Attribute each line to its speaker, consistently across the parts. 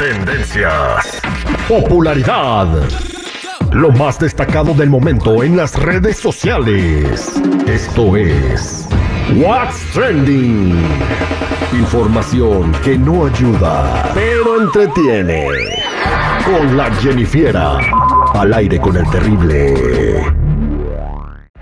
Speaker 1: Tendencias. Popularidad. Lo más destacado del momento en las redes sociales. Esto es What's Trending. Información que no ayuda, pero entretiene. Con la Jennifiera. Al aire con el terrible.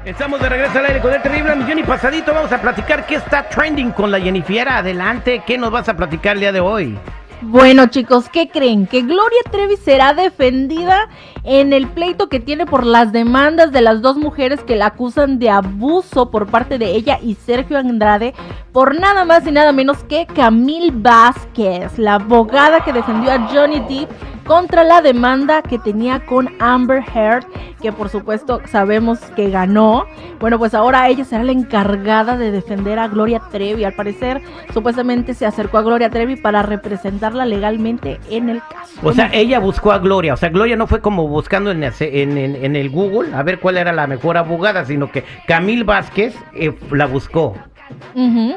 Speaker 2: Estamos de regreso al aire con el terrible millón y pasadito. Vamos a platicar qué está trending con la Jennifiera. Adelante, ¿qué nos vas a platicar el día de hoy?
Speaker 3: Bueno chicos, ¿qué creen? Que Gloria Trevi será defendida en el pleito que tiene por las demandas de las dos mujeres que la acusan de abuso por parte de ella y Sergio Andrade por nada más y nada menos que Camille Vázquez, la abogada que defendió a Johnny Depp contra la demanda que tenía con Amber Heard, que por supuesto sabemos que ganó. Bueno, pues ahora ella será la encargada de defender a Gloria Trevi. Al parecer, supuestamente se acercó a Gloria Trevi para representarla legalmente en el caso.
Speaker 2: O sea, ella buscó a Gloria. O sea, Gloria no fue como buscando en, en, en el Google a ver cuál era la mejor abogada, sino que Camille Vázquez eh, la buscó.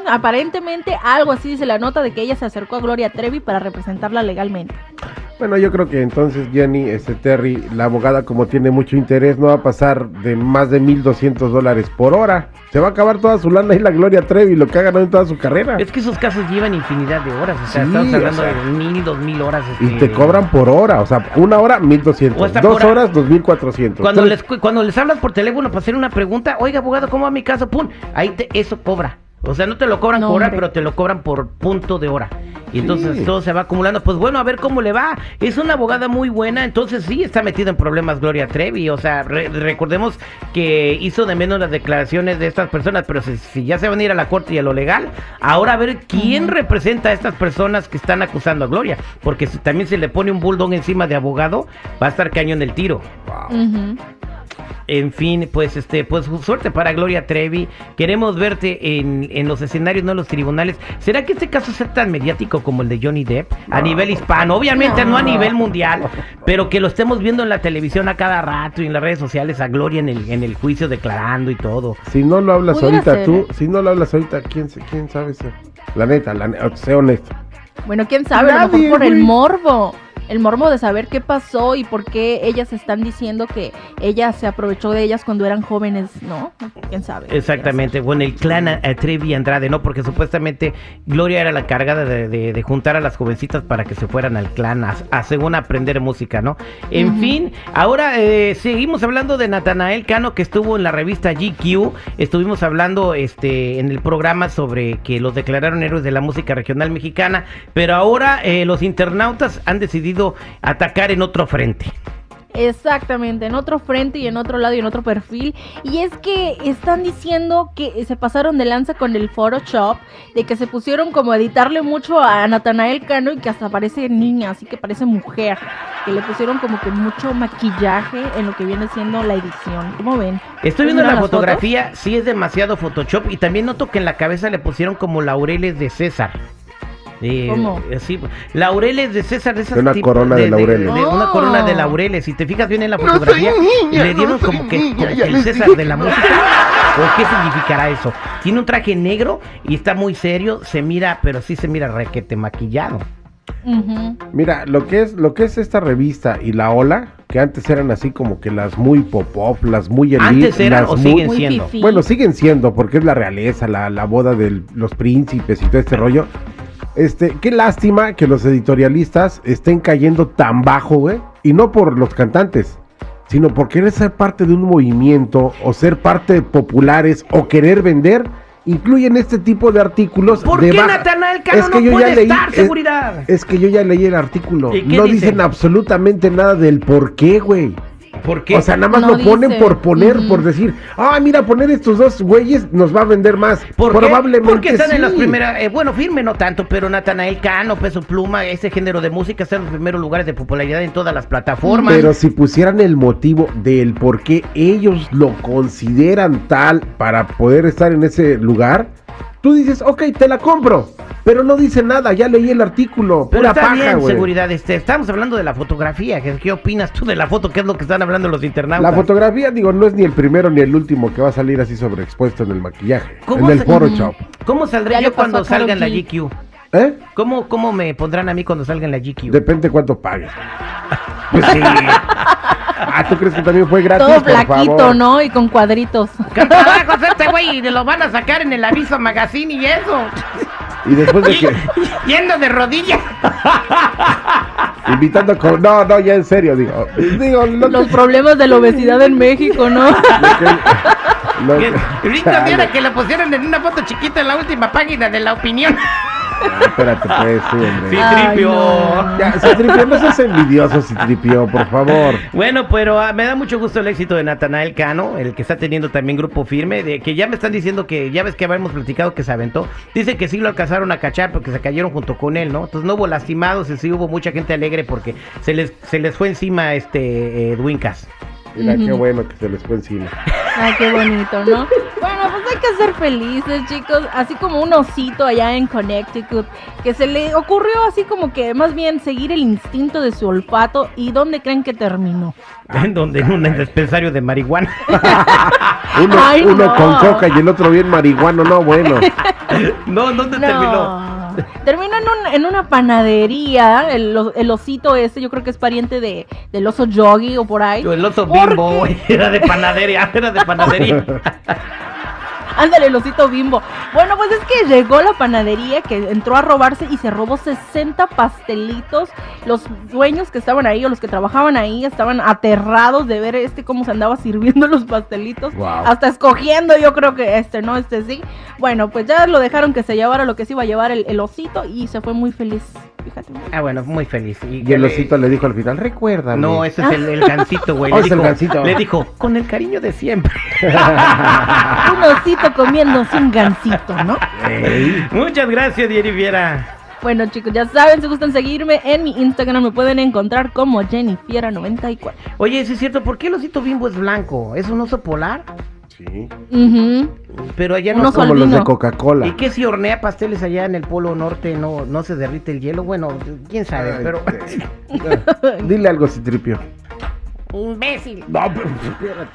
Speaker 3: Aparentemente algo así dice la nota de que ella se acercó a Gloria Trevi para representarla legalmente.
Speaker 4: Bueno, yo creo que entonces Jenny, este Terry, la abogada como tiene mucho interés, no va a pasar de más de 1.200 dólares por hora. Se va a acabar toda su lana y la Gloria Trevi, lo que ha ganado en toda su carrera.
Speaker 2: Es que esos casos llevan infinidad de horas, o sea, estamos hablando de mil, dos mil horas.
Speaker 4: Y te este, cobran por hora, o sea, una hora 1.200, dos horas 2.400.
Speaker 2: Cuando les, cuando les hablas por teléfono para hacer una pregunta, oiga abogado, ¿cómo va mi caso? Pum, ahí te, eso cobra. O sea, no te lo cobran por hora, pero te lo cobran por punto de hora. Y entonces todo se va acumulando. Pues bueno, a ver cómo le va. Es una abogada muy buena, entonces sí está metida en problemas Gloria Trevi. O sea, recordemos que hizo de menos las declaraciones de estas personas, pero si, ya se van a ir a la corte y a lo legal, ahora a ver quién representa a estas personas que están acusando a Gloria. Porque si también se le pone un bulldog encima de abogado, va a estar cañón del tiro. Wow. En fin, pues este, pues suerte para Gloria Trevi. Queremos verte en, en los escenarios, no en los tribunales. ¿Será que este caso sea tan mediático como el de Johnny Depp? A nivel hispano, obviamente no. a nivel mundial, pero que lo estemos viendo en la televisión a cada rato y en las redes sociales a Gloria en el, en el juicio declarando y todo.
Speaker 4: Si no lo hablas ahorita tú, si no lo hablas ahorita, ¿quién, quién sabe? La neta, la, sé honesto.
Speaker 3: Bueno, quién sabe, a lo mejor por el morbo el morbo de saber qué pasó y por qué ellas están diciendo que ella se aprovechó de ellas cuando eran jóvenes, ¿no? ¿Quién sabe?
Speaker 2: Exactamente, bueno, el clan Trevi Andrade, ¿no? Porque supuestamente Gloria era la cargada de, juntar a las jovencitas para que se fueran al clan, a, según aprender música, ¿no? En fin, ahora eh, seguimos hablando de Natanael Cano que estuvo en la revista GQ, estuvimos hablando este en el programa sobre que los declararon héroes de la música regional mexicana, pero ahora eh, los internautas han decidido atacar en otro frente.
Speaker 3: Exactamente, en otro frente y en otro lado y en otro perfil. Y es que están diciendo que se pasaron de lanza con el Photoshop, de que se pusieron como a editarle mucho a Natanael Cano y que hasta parece niña, así que parece mujer. Que le pusieron como que mucho maquillaje en lo que viene siendo la edición. ¿Cómo ven?
Speaker 2: Estoy viendo la fotografía, sí es demasiado Photoshop y también noto que en la cabeza le pusieron como laureles de César. ¿Cómo? Así, laureles de César, de esas
Speaker 4: Una corona de, laureles.
Speaker 2: Una corona de laureles. Si te fijas bien en la fotografía, le dieron como que, el César de la música. ¿O qué significará eso? Tiene un traje negro y está muy serio, se mira, pero sí se mira requete maquillado.
Speaker 4: Mira, lo que es lo que es esta revista y la Ola, que antes eran así como que las muy pop-up, las muy
Speaker 2: elite, Antes eran o siguen siendo.
Speaker 4: Bueno, siguen siendo porque es la realeza, la, la boda de los príncipes y todo este rollo. Este, qué lástima que los editorialistas estén cayendo tan bajo, güey. Y no por los cantantes, sino por querer ser parte de un movimiento o ser parte de populares o querer vender. Incluyen este tipo de artículos.
Speaker 2: ¿Por
Speaker 4: qué
Speaker 2: Natanael Cano no puede estar, seguridad?
Speaker 4: Es, que yo ya leí el artículo. No dicen absolutamente nada del por qué, güey.
Speaker 2: ¿Por qué?
Speaker 4: O sea, nada más
Speaker 3: No
Speaker 4: lo ponen
Speaker 3: dice.
Speaker 4: por poner, por decir, ah, mira, poner estos dos güeyes nos va a vender más.
Speaker 2: ¿Por qué?
Speaker 4: Probablemente
Speaker 2: Porque están en las primeras, eh, bueno, firme no tanto, pero Natanael Cano, Peso Pluma, ese género de música está en los primeros lugares de popularidad en todas las plataformas.
Speaker 4: Pero si pusieran el motivo del por qué ellos lo consideran tal para poder estar en ese lugar, tú dices, ok, te la compro. Pero no dice nada, ya leí el artículo.
Speaker 2: Pero
Speaker 4: pura
Speaker 2: está
Speaker 4: paja,
Speaker 2: bien, seguridad. Este, estamos hablando de la fotografía. ¿Qué, qué opinas tú de la foto? ¿Qué es lo que están hablando los internautas?
Speaker 4: La fotografía, digo, no es ni el primero ni el último que va a salir así sobreexpuesto en el maquillaje.
Speaker 2: ¿Cómo
Speaker 4: En el Photoshop.
Speaker 2: ¿Cómo saldré
Speaker 3: Ya
Speaker 2: yo cuando salga en la. GQ?
Speaker 4: ¿Eh?
Speaker 2: ¿Cómo, ¿Cómo me pondrán a mí cuando salga en la GQ?
Speaker 4: Depende cuánto pagues. Pues sí. Ah, ¿tú crees que también fue gratis?
Speaker 3: Todo flaquito. ¿no? Y con cuadritos.
Speaker 2: ¿Qué trabajos este güey? Y lo van a sacar en el aviso magazine y eso.
Speaker 4: Y después de que
Speaker 2: Yendo de rodillas.
Speaker 4: invitando con no, no, ya en serio digo. Digo, lo
Speaker 3: Los
Speaker 4: que,
Speaker 3: problemas de la obesidad en México, ¿no?
Speaker 4: lo
Speaker 2: Que-
Speaker 4: que- Chale.
Speaker 2: viera que lo pusieron en una foto chiquita en la última página de la opinión.
Speaker 4: Ah, espérate, pues, sí, hombre.
Speaker 2: Sí,
Speaker 3: Ay,
Speaker 2: tripio.
Speaker 3: no.
Speaker 4: Ya, Citripio, no seas envidioso, Citripio, por favor.
Speaker 2: Bueno, pero ah, me da mucho gusto el éxito de Natanael Cano, el que está teniendo también grupo firme, de que ya me están diciendo que, ya ves que habíamos platicado que se aventó. Dice que sí lo alcanzaron a cachar porque se cayeron junto con él, ¿no? Entonces no hubo lastimados y sí hubo mucha gente alegre porque se les, se les fue encima este eh, Dwincas.
Speaker 4: Mira, qué bueno que se les fue encima.
Speaker 3: Ay, qué bonito, ¿no? Que ser felices, chicos. Así como un osito allá en Connecticut, que se le ocurrió así como que más bien seguir el instinto de su olfato. ¿Y dónde creen que terminó?
Speaker 2: En donde en un dispensario de marihuana.
Speaker 4: Uno,
Speaker 3: Ay,
Speaker 4: uno
Speaker 3: no.
Speaker 4: con coca y el otro bien marihuano, no, bueno.
Speaker 2: no, ¿dónde terminó?
Speaker 3: Terminó en, un- en una panadería. El, osito ese, yo creo que es pariente de, del oso Yogi o por ahí.
Speaker 2: El oso
Speaker 3: ¿Por
Speaker 2: bimbo, era de panadería, era de panadería.
Speaker 3: Ándale, el osito bimbo. Bueno, pues es que llegó la panadería que entró a robarse y se robó 60 pastelitos. Los dueños que estaban ahí o los que trabajaban ahí estaban aterrados de ver este cómo se andaba sirviendo los pastelitos.
Speaker 4: Wow.
Speaker 3: Hasta escogiendo, yo creo que este, no, este sí. Bueno, pues ya lo dejaron que se llevara lo que se iba a llevar el, el osito y se fue muy feliz. Fíjate.
Speaker 2: Ah, bueno, muy feliz.
Speaker 4: Y el osito le dijo al final, recuérdame.
Speaker 2: No, ese es el, el gancito, güey.
Speaker 4: Oh,
Speaker 2: Le
Speaker 4: es el gansito.
Speaker 2: Le dijo, con el cariño de siempre.
Speaker 3: Un osito comiéndose un gansito, ¿no?
Speaker 2: Muchas gracias, Dieri Viera.
Speaker 3: Bueno chicos, ya saben, si gustan seguirme en mi Instagram me pueden encontrar como Jennifiera94.
Speaker 2: Oye, sí es cierto, ¿por qué el osito bimbo es blanco? ¿Es un oso polar?
Speaker 4: Sí.
Speaker 2: Pero allá no...
Speaker 3: oso
Speaker 4: Como los de. Coca-Cola.
Speaker 2: ¿Y qué si hornea pasteles allá en el Polo Norte no, no se derrite el hielo? Bueno, quién sabe,
Speaker 4: Ay,
Speaker 2: pero...
Speaker 4: eh, Dile algo, Citripio.
Speaker 2: Imbécil.
Speaker 4: No, pero espérate.